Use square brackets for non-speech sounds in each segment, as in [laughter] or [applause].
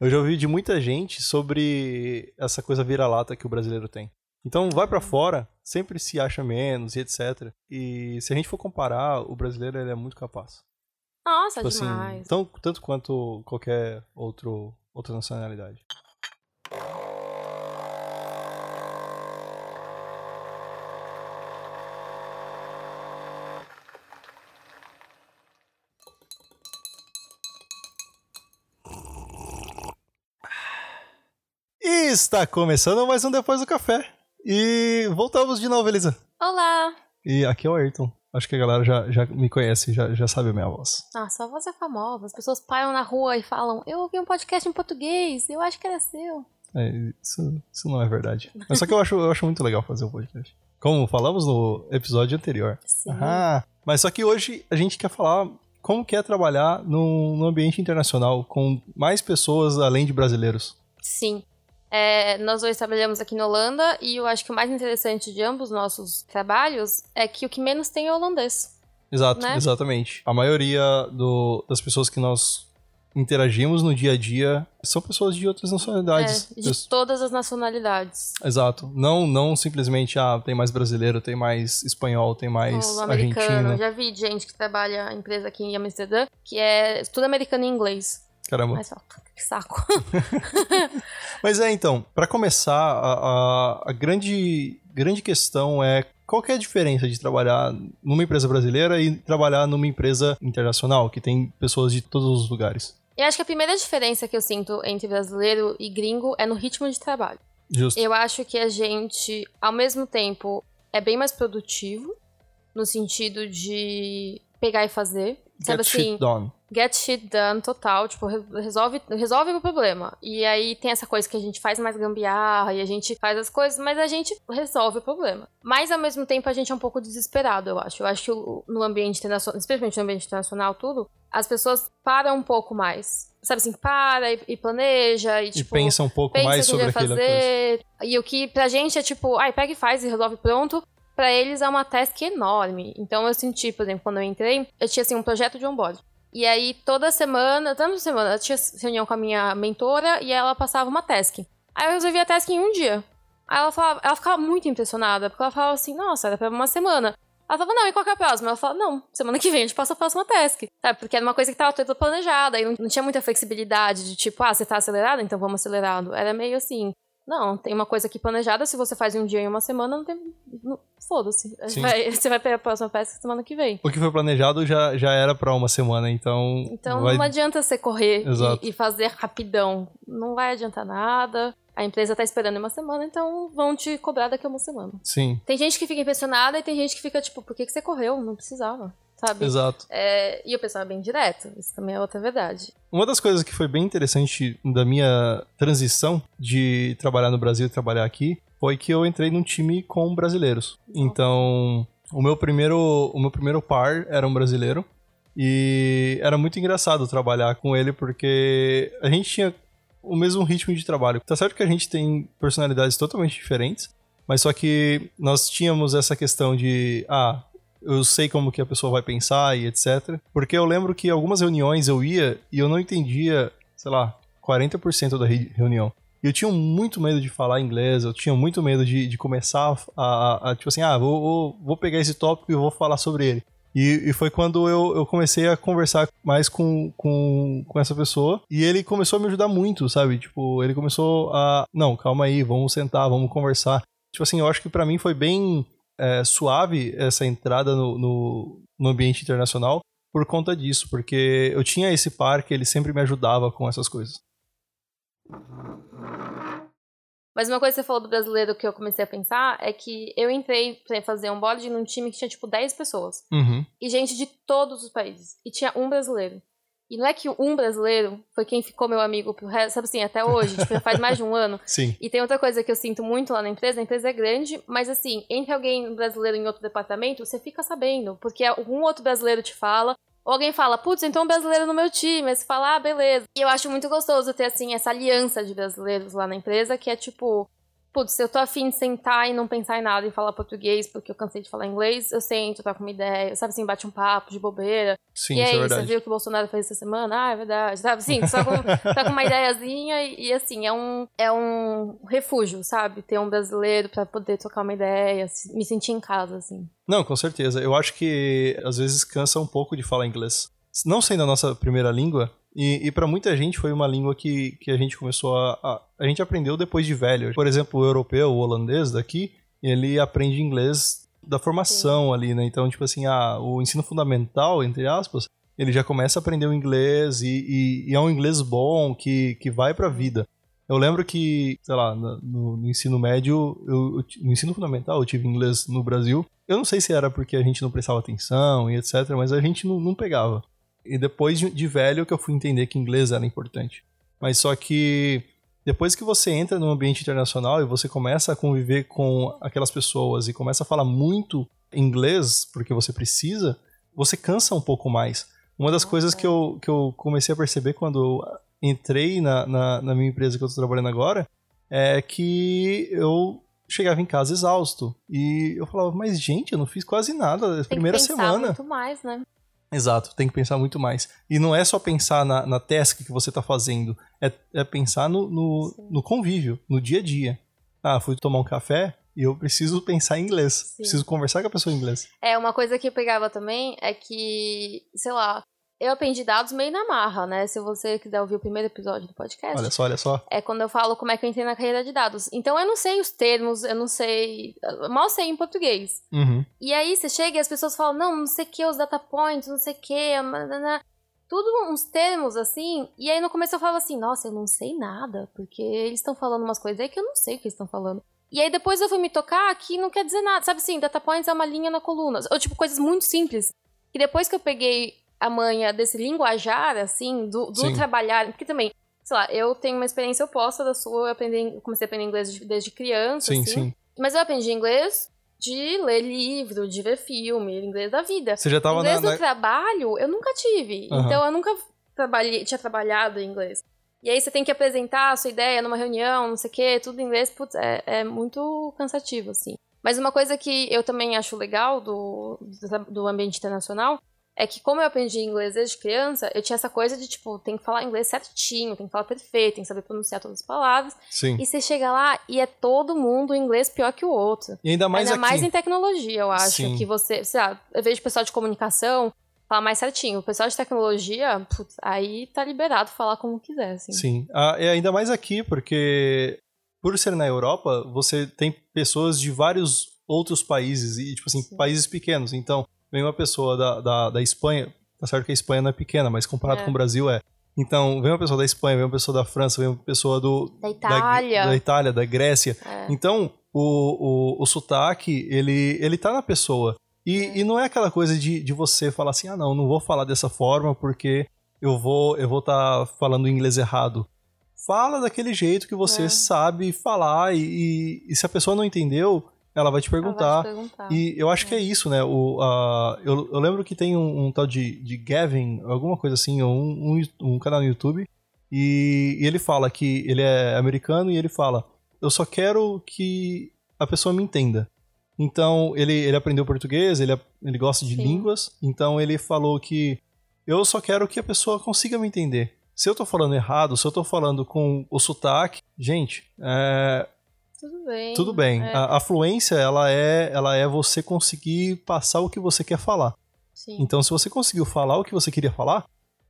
Eu já ouvi de muita gente sobre essa coisa vira-lata que o brasileiro tem. Então, vai para fora, sempre se acha menos e etc. E se a gente for comparar, o brasileiro ele é muito capaz. Nossa, Tipo assim, demais. tão, tanto quanto qualquer outro, outra nacionalidade. E está começando mais um Depois do Café. E voltamos de novo, Elisa. Olá! E aqui é o Ayrton. Acho que a galera já, já me conhece, já, já sabe a minha voz. Nossa, a voz é famosa. As pessoas param na rua e falam: Eu ouvi um podcast em português, eu acho que era seu. É, isso, isso não é verdade. Mas só que eu acho, eu acho muito legal fazer o podcast. Como falamos no episódio anterior. Sim. Ah, mas só que hoje a gente quer falar como que é trabalhar num, num ambiente internacional com mais pessoas além de brasileiros. Sim. É, nós dois trabalhamos aqui na Holanda e eu acho que o mais interessante de ambos os nossos trabalhos é que o que menos tem é holandês. Exato, Né? exatamente. A maioria do- das pessoas que nós interagimos no dia a dia são pessoas de outras nacionalidades. É, de todas as nacionalidades. Exato. Não, não simplesmente, ah, tem mais brasileiro, tem mais espanhol, tem mais americano. argentino. Já vi gente que trabalha em empresa aqui em Amsterdã que é tudo americano e inglês. Caramba. Mas, ó, que saco. [laughs] Mas é, então, pra começar, a, a- a grande, grande questão é qual que é a diferença de trabalhar numa empresa brasileira e trabalhar numa empresa internacional, que tem pessoas de todos os lugares. Eu acho que a primeira diferença que eu sinto entre brasileiro e gringo é no ritmo de trabalho. Justo. Eu acho que a gente, ao mesmo tempo, é bem mais produtivo, no sentido de pegar e fazer. Sabe Get assim, shit done. Get shit done total, tipo, re- resolve, resolve o problema. E aí tem essa coisa que a gente faz mais gambiarra e a gente faz as coisas, mas a gente resolve o problema. Mas ao mesmo tempo a gente é um pouco desesperado, eu acho. Eu acho que no ambiente internacional, especialmente no ambiente internacional, tudo, as pessoas param um pouco mais. Sabe assim, para e, e planeja e, E tipo, pensa um pouco pensa mais sobre vai aquela coisa. fazer. E o que pra gente é tipo, ai, pega e faz e resolve pronto. Pra eles é uma task enorme. Então eu senti, por exemplo, quando eu entrei, eu tinha assim um projeto de onboard. E aí toda semana, toda semana, eu tinha reunião com a minha mentora e ela passava uma task. Aí eu resolvi a task em um dia. Aí ela falava, ela ficava muito impressionada, porque ela falava assim, nossa, era pra uma semana. Ela falava, não, e qual que é a próxima? Ela falava, não, semana que vem a gente passa a próxima task. Sabe? Porque era uma coisa que tava toda planejada, e não, não tinha muita flexibilidade de tipo, ah, você tá acelerado, então vamos acelerado. Era meio assim, não, tem uma coisa aqui planejada, se você faz um dia em uma semana, não tem. Foda-se. [laughs] Você vai pegar a próxima task semana que vem. O que foi planejado já, já era pra uma semana, então. Então vai... não adianta você correr e, e fazer rapidão. Não vai adiantar nada. A empresa tá esperando uma semana, então vão te cobrar daqui a uma semana. Sim, Tem gente que fica impressionada e tem gente que fica tipo, por que, que você correu? Não precisava. Sabe? exato. É, e pessoal é bem direto. Isso também é outra verdade. Uma das coisas que foi bem interessante da minha transição de trabalhar no Brasil e trabalhar aqui foi que eu entrei num time com brasileiros. Então, o meu primeiro, o meu primeiro par era um brasileiro e era muito engraçado trabalhar com ele porque a gente tinha o mesmo ritmo de trabalho. Tá certo que a gente tem personalidades totalmente diferentes, mas só que nós tínhamos essa questão de, ah, eu sei como que a pessoa vai pensar e etc. Porque eu lembro que algumas reuniões eu ia e eu não entendia, sei lá, 40% da re- reunião. Eu tinha muito medo de falar inglês, eu tinha muito medo de, de começar a, a- a, tipo assim, ah, vou, vou, vou pegar esse tópico e vou falar sobre ele. E, e foi quando eu, eu comecei a conversar mais com, com, com essa pessoa. E ele começou a me ajudar muito, sabe? Tipo, ele começou a. Não, calma aí, vamos sentar, vamos conversar. Tipo assim, eu acho que pra mim foi bem é, suave essa entrada no, no, no ambiente internacional por conta disso, porque eu tinha esse par que ele sempre me ajudava com essas coisas. Mas uma coisa que você falou do brasileiro que eu comecei a pensar é que eu entrei pra fazer um board num time que tinha tipo 10 pessoas. Uhum. E gente de todos os países. E tinha um brasileiro. E não é que um brasileiro foi quem ficou meu amigo pro resto, sabe assim, até hoje, tipo, já faz mais de um ano. [laughs] Sim. E tem outra coisa que eu sinto muito lá na empresa, a empresa é grande, mas assim, entre alguém brasileiro em outro departamento, você fica sabendo, porque algum outro brasileiro te fala, ou alguém fala, putz, então um brasileiro no meu time, aí você fala, ah, beleza. E eu acho muito gostoso ter, assim, essa aliança de brasileiros lá na empresa, que é tipo, putz, se eu tô afim de sentar e não pensar em nada e falar português porque eu cansei de falar inglês, eu sento, toco uma ideia, sabe assim, bate um papo de bobeira. Sim, e isso é aí, verdade. você viu o que o Bolsonaro fez essa semana? Ah, é verdade. Sabe assim, só com, [laughs] só com uma ideiazinha e, e, assim, é um, é um refúgio, sabe? Ter um brasileiro pra poder trocar uma ideia, me sentir em casa, assim. Não, com certeza. Eu acho que às vezes cansa um pouco de falar inglês. Não sendo a nossa primeira língua, e, e para muita gente foi uma língua que, que a gente começou a, a. A gente aprendeu depois de velho. Por exemplo, o europeu, o holandês daqui, ele aprende inglês da formação ali, né? Então, tipo assim, ah, o ensino fundamental, entre aspas, ele já começa a aprender o inglês e, e- e é um inglês bom que, que vai pra vida. Eu lembro que, sei lá, no, no ensino médio, eu, no ensino fundamental eu tive inglês no Brasil. Eu não sei se era porque a gente não prestava atenção e etc, mas a gente não, não pegava. E depois de, velho que eu fui entender que inglês era importante. Mas só que depois que você entra no ambiente internacional e você começa a conviver com aquelas pessoas e começa a falar muito inglês, porque você precisa, você cansa um pouco mais. Uma das coisas que eu, que eu comecei a perceber quando entrei na, na, na minha empresa que eu estou trabalhando agora é que eu chegava em casa exausto. E eu falava, mas gente, eu não fiz quase nada. Tem primeira que semana. muito mais, né? Exato, tem que pensar muito mais. E não é só pensar na, na task que você está fazendo, é, é pensar no, no, no convívio, no dia a dia. Ah, fui tomar um café e eu preciso pensar em inglês. Sim. Preciso conversar com a pessoa em inglês. É, uma coisa que eu pegava também é que, sei lá, eu aprendi dados meio na marra, né? Se você quiser ouvir o primeiro episódio do podcast, Olha só, olha só. é quando eu falo como é que eu entrei na carreira de dados. Então eu não sei os termos, eu não sei. eu mal sei em português. Uhum. E aí você chega e as pessoas falam, não, não sei o que, os data points, não sei o que, tudo uns termos assim. E aí no começo eu falava assim, nossa, eu não sei nada, porque eles estão falando umas coisas aí que eu não sei o que eles estão falando. E aí depois eu fui me tocar que não quer dizer nada, sabe assim, data points é uma linha na coluna. Ou tipo, coisas muito simples. E depois que eu peguei a manha desse linguajar, assim, do, do trabalhar, porque também, sei lá, eu tenho uma experiência oposta da sua, eu, aprendi, eu comecei a aprender inglês de- desde criança, Sim, assim. sim. Mas eu aprendi inglês de ler livro, de ver filme, inglês da vida. Você já tava inglês na. do na- trabalho, eu nunca tive. Aham. Então eu nunca trabalhei, tinha trabalhado em inglês. E aí você tem que apresentar a sua ideia numa reunião, não sei o quê, tudo em inglês, putz, é, é muito cansativo, assim. Mas uma coisa que eu também acho legal do, do ambiente internacional é que como eu aprendi inglês desde criança, eu tinha essa coisa de, tipo, tem que falar inglês certinho, tem que falar perfeito, tem que saber pronunciar todas as palavras. Sim. E você chega lá e é todo mundo inglês pior que o outro. E ainda mais Ainda aqui. mais em tecnologia, eu acho. Sim. Que você, sei lá, eu vejo pessoal de comunicação falar mais certinho. O pessoal de tecnologia, putz, aí tá liberado falar como quiser, assim. Sim. Ah, e ainda mais aqui, porque por ser na Europa, você tem pessoas de vários outros países, e tipo assim, Sim. países pequenos. Então, vem uma pessoa da, da, da Espanha, tá certo que a Espanha não é pequena, mas comparado É. com o Brasil é. Então, vem uma pessoa da Espanha, vem uma pessoa da França, vem uma pessoa do, Da Itália. da, da Itália, da Grécia. É. Então, o, o, o sotaque, ele, ele tá na pessoa. E, e não é aquela coisa de, de você falar assim, ah, não, não vou falar dessa forma porque eu vou eu vou estar falando inglês errado. Fala daquele jeito que você É. sabe falar e, e- e se a pessoa não entendeu, ela vai te Ela vai te perguntar. perguntar. E eu acho que é isso, né? O, a, eu, eu lembro que tem um, um tal de, de Gavin, alguma coisa assim, ou um, um, um canal no YouTube, e, e ele fala que ele é americano e ele fala: Eu só quero que a pessoa me entenda. Então, ele, ele aprendeu português, ele, ele gosta de Sim. línguas, então ele falou que eu só quero que a pessoa consiga me entender. Se eu tô falando errado, se eu tô falando com o sotaque, gente, é, Tudo bem. tudo bem. É, A, a fluência, ela é, ela é você conseguir passar o que você quer falar. sim. Então, se você conseguiu falar o que você queria falar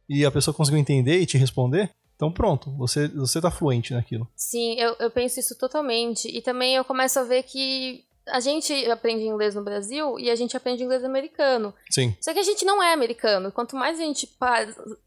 e a pessoa conseguiu entender e te responder, então pronto, você, você tá fluente naquilo. Sim, eu, eu penso isso totalmente. E também eu começo a ver que a gente aprende inglês no Brasil e a gente aprende inglês americano. Sim, Só que a gente não é americano. Quanto mais a gente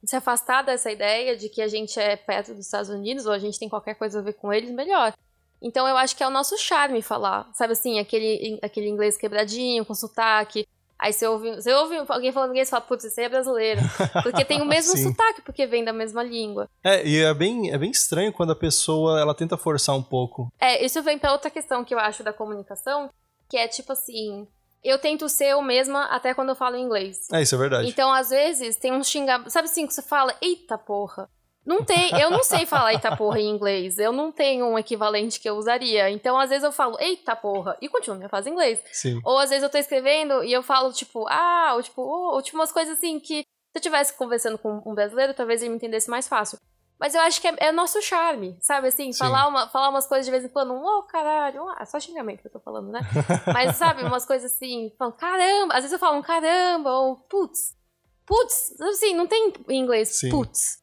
se afastar dessa ideia de que a gente é perto dos Estados Unidos ou a gente tem qualquer coisa a ver com eles, melhor. Então eu acho que é o nosso charme falar. Sabe assim, aquele, aquele inglês quebradinho, com sotaque. Aí você ouve, você ouve alguém falando inglês e fala, putz, aí é brasileiro. [laughs] Porque tem o mesmo sotaque, porque vem da mesma língua. É, e é bem, é bem estranho quando a pessoa ela tenta forçar um pouco. É, isso vem pra outra questão que eu acho da comunicação, que é tipo assim, eu tento ser eu mesma até quando eu falo inglês. É, isso é verdade. Então, às vezes, tem um xingamento. Sabe assim, que você fala, eita porra. Não tem, eu não sei falar eita porra em inglês. Eu não tenho um equivalente que eu usaria. Então, às vezes eu falo eita porra e continuo minha frase em inglês. Sim. Ou às vezes eu tô escrevendo e eu falo, tipo, ah, ou tipo, oh, ou tipo umas coisas assim que se eu tivesse conversando com um brasileiro, talvez ele me entendesse mais fácil. Mas eu acho que é, é nosso charme, sabe? Assim, Sim. falar, uma, falar umas coisas de vez em quando, ô oh, caralho, ah, só xingamento que eu tô falando, né? [laughs] Mas sabe, umas coisas assim, falando, caramba, às vezes eu falo um caramba, ou putz, putz, assim, não tem em inglês, Sim. putz.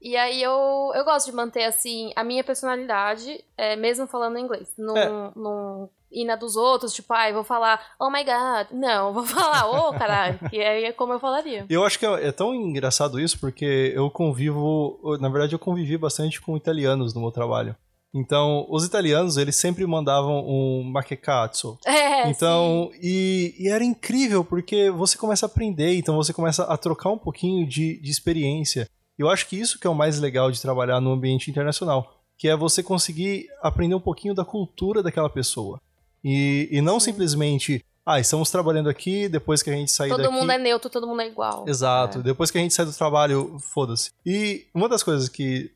E aí eu, eu gosto de manter, assim, a minha personalidade, é, mesmo falando inglês. Não, É. não ir na dos outros, tipo, ai, vou falar, oh my god. Não, [laughs] vou falar, ô caralho, que aí é como eu falaria. E eu acho que é é tão engraçado isso porque eu convivo, na verdade eu convivi bastante com italianos no meu trabalho. Então, os italianos, eles sempre mandavam um makekatsu. [laughs] É, Então, e, e era incrível porque você começa a aprender, então você começa a trocar um pouquinho de, de experiência. Eu acho que isso que é o mais legal de trabalhar no ambiente internacional, que é você conseguir aprender um pouquinho da cultura daquela pessoa. E, e não Sim. simplesmente, ah, estamos trabalhando aqui, depois que a gente sair todo daqui... mundo é neutro, todo mundo é igual. Exato. É. Depois que a gente sai do trabalho, foda-se. E uma das coisas que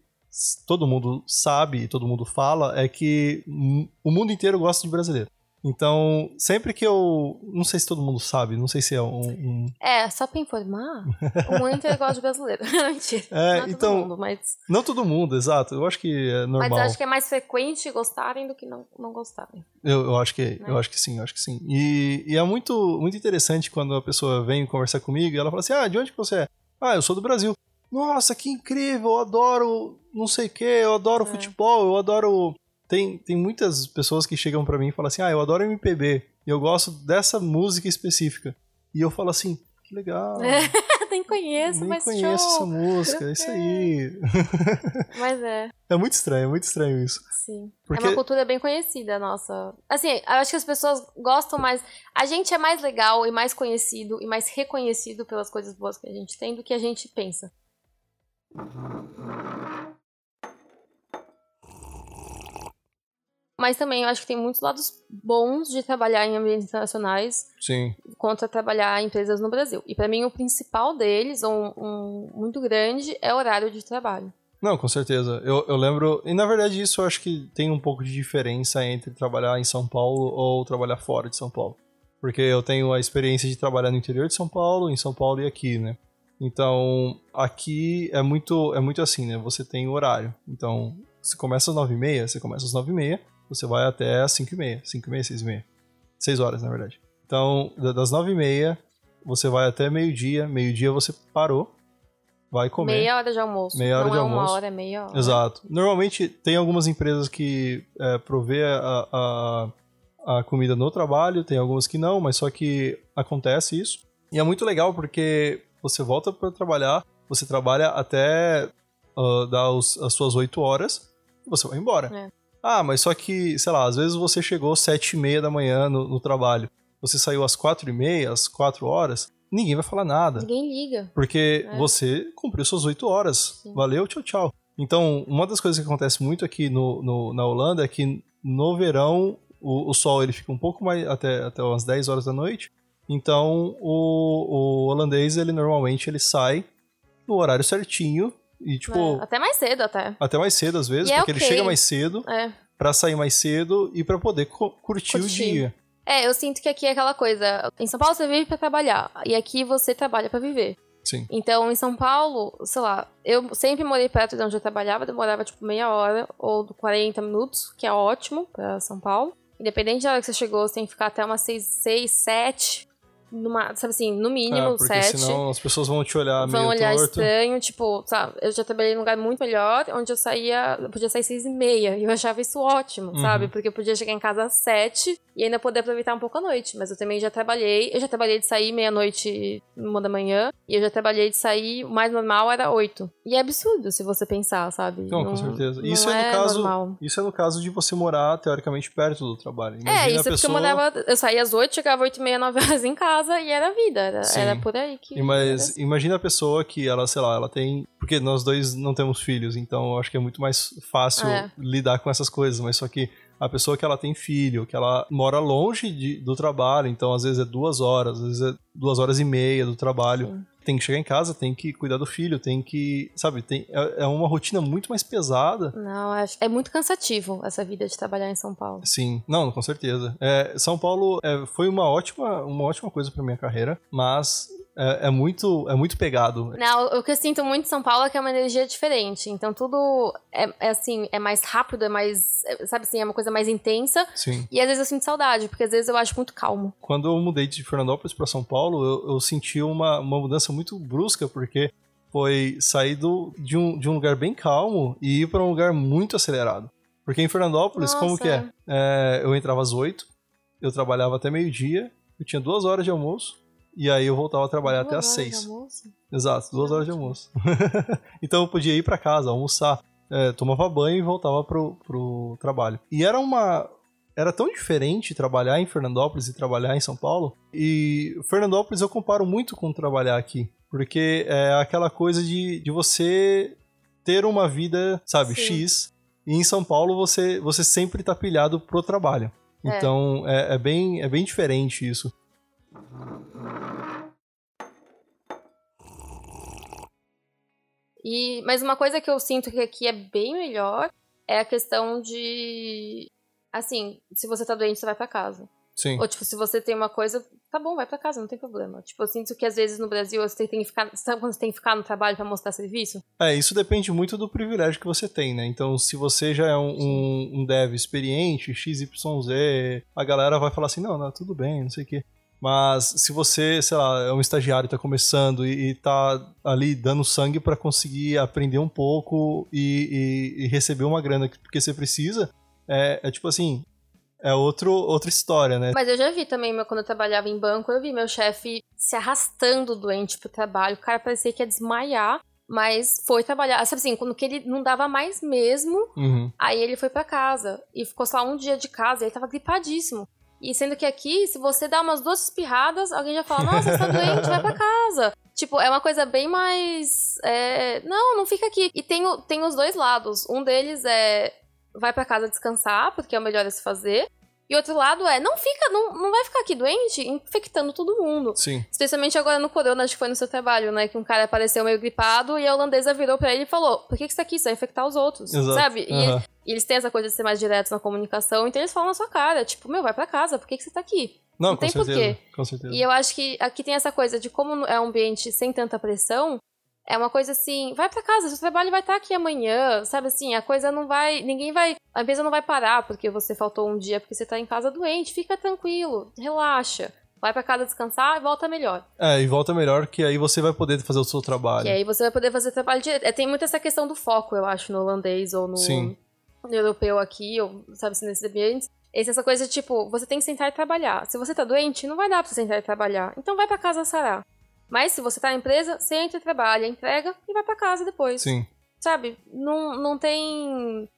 todo mundo sabe e todo mundo fala é que o mundo inteiro gosta de brasileiro. Então, sempre que eu. Não sei se todo mundo sabe, não sei se é um. um- É, só pra informar, o mundo inteiro gosta de brasileiro. [laughs] Mentira. É, não é então- todo mundo, mas, Não todo mundo, exato. Eu acho que é normal. mas acho que é mais frequente gostarem do que não, não gostarem. Eu, eu acho que Né? eu acho que sim, eu acho que sim. E, e é muito, muito interessante quando a pessoa vem conversar comigo e ela fala assim: Ah, de onde que você é? Ah, eu sou do Brasil. Nossa, que incrível, eu adoro não sei o que, eu adoro É. futebol, eu adoro. Tem, tem muitas pessoas que chegam pra mim e falam assim: Ah, eu adoro MPB, e eu gosto dessa música específica. E eu falo assim: Que legal. [laughs] Nem conheço, Nem mas conheço essa show. música, é isso aí. [laughs] Mas é, É muito estranho, é muito estranho isso. sim. Porque- É uma cultura bem conhecida, nossa. Assim, eu acho que as pessoas gostam mais. A gente é mais legal e mais conhecido e mais reconhecido pelas coisas boas que a gente tem do que a gente pensa. Mas também eu acho que tem muitos lados bons de trabalhar em ambientes internacionais Sim. contra trabalhar em empresas no Brasil. E pra mim o principal deles, um, um muito grande, é o horário de trabalho. Não, com certeza. Eu, eu lembro. E na verdade, isso eu acho que tem um pouco de diferença entre trabalhar em São Paulo ou trabalhar fora de São Paulo. Porque eu tenho a experiência de trabalhar no interior de São Paulo, em São Paulo e aqui, né? Então, aqui é muito, é muito assim, né? Você tem o horário. Então, se começa às 9h30, você começa às 9h30, você vai até às 5h30. 5h30, 6h30. 6 horas, na verdade. Então, da- das 9h30, você vai até meio-dia. Meio-dia você parou, vai comer. Meia hora de almoço. Meia hora Não de é uma almoço. hora, é meia hora. Exato. Normalmente tem algumas empresas que é, provê a, a, a comida no trabalho, tem algumas que não, mas só que acontece isso. E é muito legal porque você volta para trabalhar, você trabalha até ah, dar os- as suas 8 horas e você vai embora. É. Ah, mas só que, sei lá, às vezes você chegou às 7 e meia da manhã no, no trabalho, você saiu às 4 e meia, às 4 horas, ninguém vai falar nada. Ninguém liga. Porque É. você cumpriu suas oito horas. Sim. Valeu, tchau, tchau. Então, uma das coisas que acontece muito aqui no, no- na Holanda é que no verão o, o sol ele fica um pouco mais até, até umas 10 horas da noite. Então, o, o holandês, ele normalmente ele sai no horário certinho e, tipo, É, até mais cedo, até. até mais cedo às vezes, E é porque ele ok. chega mais cedo É. pra sair mais cedo e pra poder cu- curtir, o Curtir. dia. É, eu sinto que aqui é aquela coisa. Em São Paulo você vive pra trabalhar. E aqui você trabalha pra viver. Sim. Então, em São Paulo, sei lá, eu sempre morei perto de onde eu trabalhava, demorava tipo meia hora ou 40 minutos, que é ótimo pra São Paulo. Independente da hora que você chegou, você tem que ficar até umas 6, 6 7, numa, sabe assim, no É, mínimo porque 7. senão as pessoas vão te olhar Vão meio olhar torto. estranho, tipo, sabe, eu já trabalhei num lugar muito melhor, onde eu saía, eu podia sair seis e meia, e eu achava isso ótimo, Uhum. sabe, porque eu podia chegar em casa às sete e ainda poder aproveitar um pouco a noite, mas eu também já trabalhei, eu já trabalhei de sair meia-noite, uma da manhã, e eu já trabalhei de sair, o mais normal era oito. E é absurdo, se você pensar, sabe? Não, com certeza. não Isso é, é no caso, normal. isso é no caso de você morar teoricamente perto do trabalho. É, Imagina isso a porque eu morava, eu saía às oito, chegava oito e meia, nove horas em casa, e era vida, era, Sim. era por aí que... Mas imagina a pessoa que ela, sei lá, ela tem. Porque nós dois não temos filhos, então eu acho que é muito mais fácil É. lidar com essas coisas. Mas só que a pessoa que ela tem filho, que ela mora longe de- do trabalho, então às vezes é duas horas, às vezes é duas horas e meia do trabalho. Sim. Tem que chegar em casa, tem que cuidar do filho, tem que, sabe, tem, é, é uma rotina muito mais pesada. Não, acho, é muito cansativo essa vida de trabalhar em São Paulo. Sim, não, com certeza. É, São Paulo é, foi uma ótima, uma ótima coisa para minha carreira, mas é, é, muito, é muito pegado. Não, o que eu sinto muito em São Paulo é que é uma energia diferente. Então tudo é, é assim, é mais rápido, é mais, é, sabe assim, é uma coisa mais intensa. Sim. E às vezes eu sinto saudade, porque às vezes eu acho muito calmo. Quando eu mudei de Fernandópolis para São Paulo, eu, eu senti uma, uma mudança muito brusca, porque foi sair do, de, um, de um lugar bem calmo e ir para um lugar muito acelerado. Porque em Fernandópolis, Nossa. como que é? é? Eu entrava às oito, eu trabalhava até meio-dia, eu tinha duas horas de almoço, e aí eu voltava a trabalhar até às seis. Exato, duas horas de almoço. [laughs] então eu podia ir para casa, almoçar, é, tomava banho e voltava pro, pro trabalho. E era uma. Era tão diferente trabalhar em Fernandópolis e trabalhar em São Paulo. E Fernandópolis eu comparo muito com trabalhar aqui. Porque é aquela coisa de, de você ter uma vida, sabe, Sim. X. E em São Paulo você, você sempre tá pilhado pro trabalho. É. Então é, é bem, é bem diferente isso. E, mas uma coisa que eu sinto que aqui é bem melhor é a questão de. Assim, se você tá doente, você vai pra casa. Sim. Ou, tipo, se você tem uma coisa, tá bom, vai pra casa, não tem problema. Tipo, eu sinto que às vezes no Brasil você tem que ficar. Sabe quando você tem que ficar no trabalho pra mostrar serviço? É, isso depende muito do privilégio que você tem, né? Então, se você já é um, um, um dev experiente, XYZ, a galera vai falar assim, não, não, tudo bem, não sei o quê. Mas se você, sei lá, é um estagiário, tá começando e, e tá ali dando sangue para conseguir aprender um pouco e, e, e, receber uma grana porque você precisa, é, é tipo assim, é outro, outra história, né? Mas eu já vi também, meu, quando eu trabalhava em banco, eu vi meu chefe se arrastando doente pro trabalho. O cara parecia que ia desmaiar, mas foi trabalhar. Sabe assim, quando que ele não dava mais mesmo, Uhum. aí ele foi pra casa. E ficou só um dia de casa, e ele tava gripadíssimo. E sendo que aqui, se você dá umas duas espirradas, alguém já fala, nossa, você tá doente, vai pra casa. [laughs] Tipo, é uma coisa bem mais. é, Não, não fica aqui. E tem, tem os dois lados. Um deles é vai pra casa descansar, porque é o melhor a se fazer. E outro lado é, não fica, não, não vai ficar aqui doente, infectando todo mundo. Sim. Especialmente agora no corona, acho que foi no seu trabalho, né? Que um cara apareceu meio gripado e a holandesa virou pra ele e falou: Por que, que você tá aqui? Você vai infectar os outros. Exato. Sabe? E, eles têm essa coisa de ser mais diretos na comunicação, então eles falam na sua cara, tipo, meu, vai pra casa, por que, que você tá aqui? Não, Não com tem certeza. porquê. Com certeza. E eu acho que aqui tem essa coisa de como é um ambiente sem tanta pressão, é uma coisa assim, vai pra casa, seu trabalho vai estar aqui amanhã, sabe assim, a coisa não vai, ninguém vai, a empresa não vai parar porque você faltou um dia porque você tá em casa doente, fica tranquilo, relaxa. Vai pra casa descansar e volta melhor. É, e volta melhor que aí você vai poder fazer o seu trabalho. Que aí você vai poder fazer trabalho direto. É, tem muito essa questão do foco, eu acho, no holandês ou no, no europeu aqui, ou sabe assim, nesses ambientes. Essa essa coisa tipo, você tem que sentar e trabalhar. Se você tá doente, não vai dar pra você sentar e trabalhar. Então vai pra casa sarar. Mas se você tá na empresa, senta e trabalha, entrega e vai pra casa depois. Sim. Sabe? Não, não tem.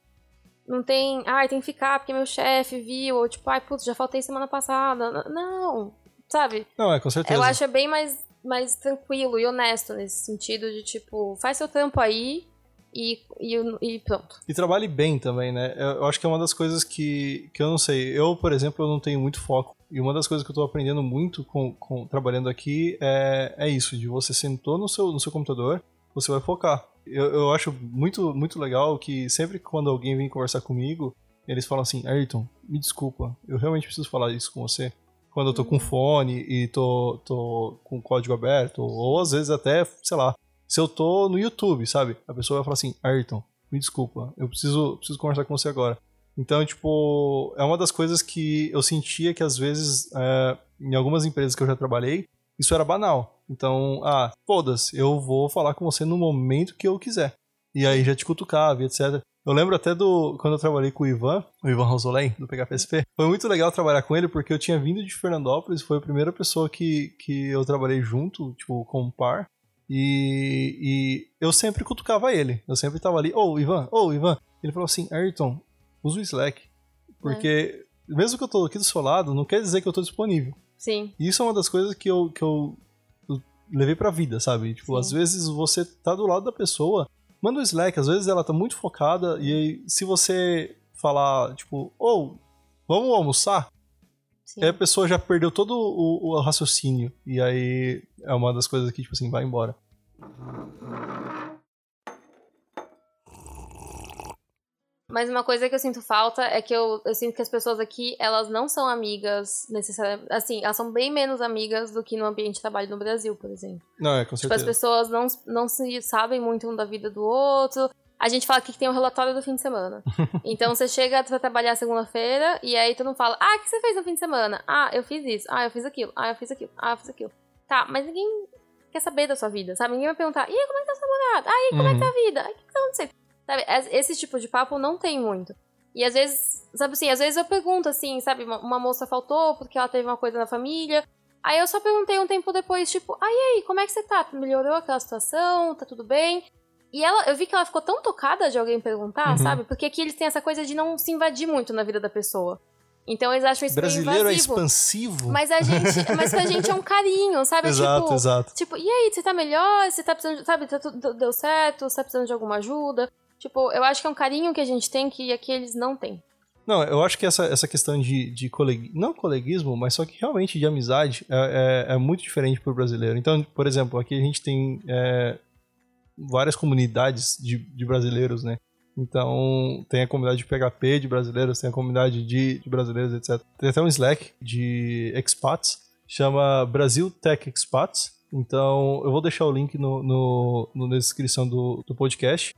Não tem. Ai, tem que ficar porque meu chefe viu. Ou tipo, ai, putz, já faltei semana passada. Não. Sabe? Não, é, com certeza. Eu acho bem mais, mais tranquilo e honesto nesse sentido de, tipo, faz seu trampo aí e, e, e pronto. E trabalhe bem também, né? Eu, eu acho que é uma das coisas que, que eu não sei. Eu, por exemplo, eu não tenho muito foco. E uma das coisas que eu tô aprendendo muito com, com trabalhando aqui é, é isso, de você sentou no seu, no seu computador, você vai focar. Eu, eu acho muito, muito legal que sempre quando alguém vem conversar comigo, eles falam assim, Ayrton, me desculpa, eu realmente preciso falar isso com você. Quando eu tô com fone e tô, tô com código aberto, ou às vezes até, sei lá, se eu tô no YouTube, sabe? A pessoa vai falar assim, Ayrton, me desculpa, eu preciso, preciso conversar com você agora. Então, tipo, é uma das coisas que eu sentia que às vezes, é, em algumas empresas que eu já trabalhei, isso era banal. Então, ah, foda-se, eu vou falar com você no momento que eu quiser. E aí já te cutucava, etc. Eu lembro até do. Quando eu trabalhei com o Ivan, o Ivan Rosolém, do PKPSP. Foi muito legal trabalhar com ele, porque eu tinha vindo de Fernandópolis, foi a primeira pessoa que, que eu trabalhei junto, tipo, com um par. E, e eu sempre cutucava ele. Eu sempre tava ali, ô Ivan, ô Ivan. Ele falou assim, Ayrton, usa o Slack. Porque mesmo que eu tô aqui do seu lado, não quer dizer que eu tô disponível. Sim. E isso é uma das coisas que eu, que eu, levei pra vida, sabe? Tipo, Sim. às vezes você tá do lado da pessoa, manda o Slack, às vezes ela tá muito focada, e aí se você falar, tipo, ou vamos almoçar? Sim. Aí a pessoa já perdeu todo o, o raciocínio. E aí é uma das coisas que, tipo assim, vai embora. Mas uma coisa que eu sinto falta é que eu, eu sinto que as pessoas aqui, elas não são amigas necessariamente. Assim, elas são bem menos amigas do que no ambiente de trabalho no Brasil, por exemplo. Não, é, com Tipo, as certeza. pessoas não, não se sabem muito um da vida do outro. A gente fala aqui que tem um relatório do fim de semana. [laughs] Então você chega pra trabalhar segunda-feira e aí todo mundo fala: Ah, o que você fez no fim de semana? Ah, eu fiz isso. Ah, eu fiz aquilo. Ah, eu fiz aquilo. Ah, eu fiz aquilo. Tá, mas ninguém quer saber da sua vida, sabe? Ninguém vai perguntar: E aí, como é que tá sua namorada? Ah, e aí, como é que tá a vida? Ah, o que que tá acontecendo? Sabe? es- Esse tipo de papo não tem muito. E às vezes, sabe assim, às vezes eu pergunto assim, sabe? Uma, uma moça faltou porque ela teve uma coisa na família. Aí eu só perguntei um tempo depois, tipo, ah, e aí, como é que você tá? Melhorou aquela situação? Tá tudo bem? E ela, eu vi que ela ficou tão tocada de alguém perguntar, Uhum. sabe? Porque aqui eles têm essa coisa de não se invadir muito na vida da pessoa. Então eles acham isso meio Brasileiro é invasivo. expansivo. Mas a gente, mas pra gente é um carinho, sabe? [laughs] exato, tipo, exato. Tipo, e aí, você tá melhor? Você tá precisando, de- sabe, tá tudo, deu certo? Você tá precisando de alguma ajuda? Tipo, eu acho que é um carinho que a gente tem que aqui eles não têm. Não, eu acho que essa, essa questão de, de coleg... não coleguismo, mas só que realmente de amizade é, é, é muito diferente pro brasileiro. Então, por exemplo, aqui a gente tem é, várias comunidades de, de brasileiros, né? Então, tem a comunidade de PHP de brasileiros, tem a comunidade de, de brasileiros, etc. Tem até um Slack de expats, chama Brasil Tech Expats. Então, eu vou deixar o link no, no, no- na descrição do, do podcast.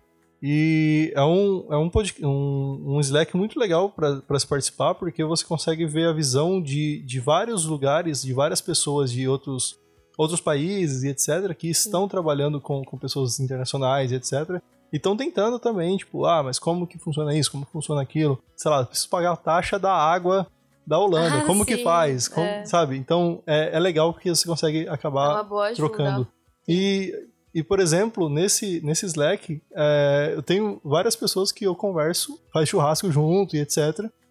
E é um, é um, um, um Slack muito legal para se participar, porque você consegue ver a visão de, de vários lugares, de várias pessoas de outros, outros países e etc., que estão trabalhando com, com pessoas internacionais e etc. E estão tentando também, tipo, ah, mas como que funciona isso? Como funciona aquilo? Sei lá, preciso pagar a taxa da água da Holanda. Ah, como que sim, faz? Como- é. Sabe? Então é, é legal porque você consegue É acabar ajuda. trocando. E, e, por exemplo, nesse, nesse Slack, é, eu tenho várias pessoas que eu converso, faz churrasco junto e etc.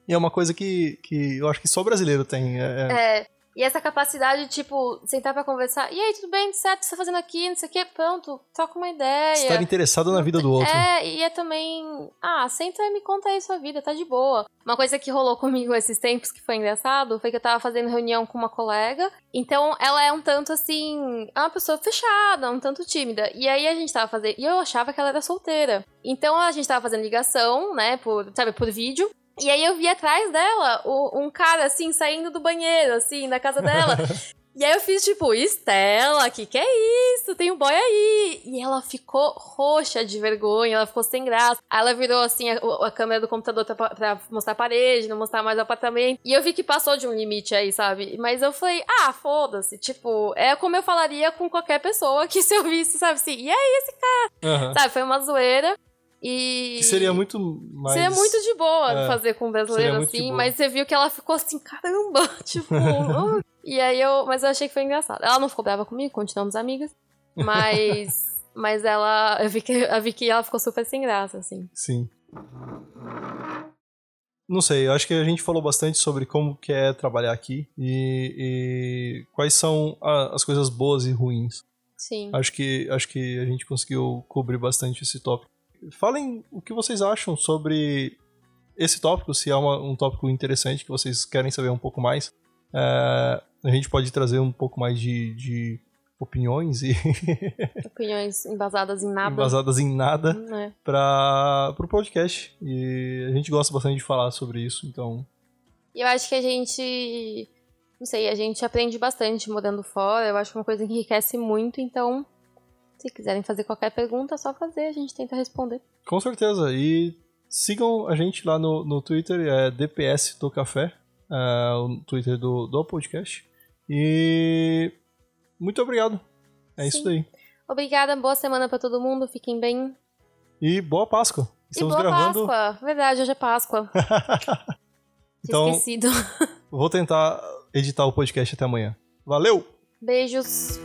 E é uma coisa que, que eu acho que só brasileiro tem. é- é- É, e essa capacidade de, tipo, sentar pra conversar. E aí, tudo bem? Certo? O que você tá fazendo aqui? Não sei o quê. Pronto, troca uma ideia. estar interessado na vida do outro. É, e é também. Ah, senta e me conta aí sua vida, tá de boa. Uma coisa que rolou comigo esses tempos que foi engraçado foi que eu tava fazendo reunião com uma colega. Então ela é um tanto assim. É uma pessoa fechada, um tanto tímida. E aí a gente tava fazendo. E eu achava que ela era solteira. Então a gente tava fazendo ligação, né, por, sabe, por vídeo. E aí eu vi atrás dela o- um cara, assim, saindo do banheiro, assim, da casa dela. [laughs] E aí eu fiz tipo, Estela, que que é isso? Tem um boy aí. E ela ficou roxa de vergonha, ela ficou sem graça. Aí ela virou assim a, a câmera do computador pra, pra mostrar a parede, não mostrar mais o apartamento. E eu vi que passou de um limite aí, sabe? Mas eu falei, ah, foda-se. Tipo, é como eu falaria com qualquer pessoa que se eu visse, sabe assim, e aí, Aham. sabe? Foi uma zoeira. E. Que seria muito mais. Seria muito de boa É, fazer com um brasileiro assim, mas você viu que ela ficou assim, caramba, [laughs] tipo. ah. e aí eu. Mas eu achei que foi engraçado. Ela não ficou brava comigo, continuamos amigas. Mas. [laughs] mas ela. Eu vi, que, eu vi que ela ficou super sem graça, assim. Sim. Não sei, eu acho que a gente falou bastante sobre como que é trabalhar aqui e, e quais são a- as coisas boas e ruins. Sim. Acho que, acho que a gente conseguiu cobrir bastante esse tópico. Falem o que vocês acham sobre esse tópico, se é uma- um tópico interessante que vocês querem saber um pouco mais. É, a gente pode trazer um pouco mais de, de opiniões e [laughs] Opiniões embasadas em nada. basadas em nada né? para o podcast. E a gente gosta bastante de falar sobre isso, então. E eu acho que a gente. Não sei, a gente aprende bastante morando fora. Eu acho que é uma coisa que enriquece muito, então. Se quiserem fazer qualquer pergunta, é só fazer, a gente tenta responder. Com certeza. E sigam a gente lá no, no Twitter, é DPS do Café, é, o Twitter do, do podcast. E muito obrigado. É isso Sim. daí. Obrigada, boa semana pra todo mundo, fiquem bem. E boa Páscoa. Estamos e boa gravando. Páscoa! Verdade, hoje é Páscoa. [laughs] Então- esquecido. Vou tentar editar o podcast até amanhã. Valeu! Beijos.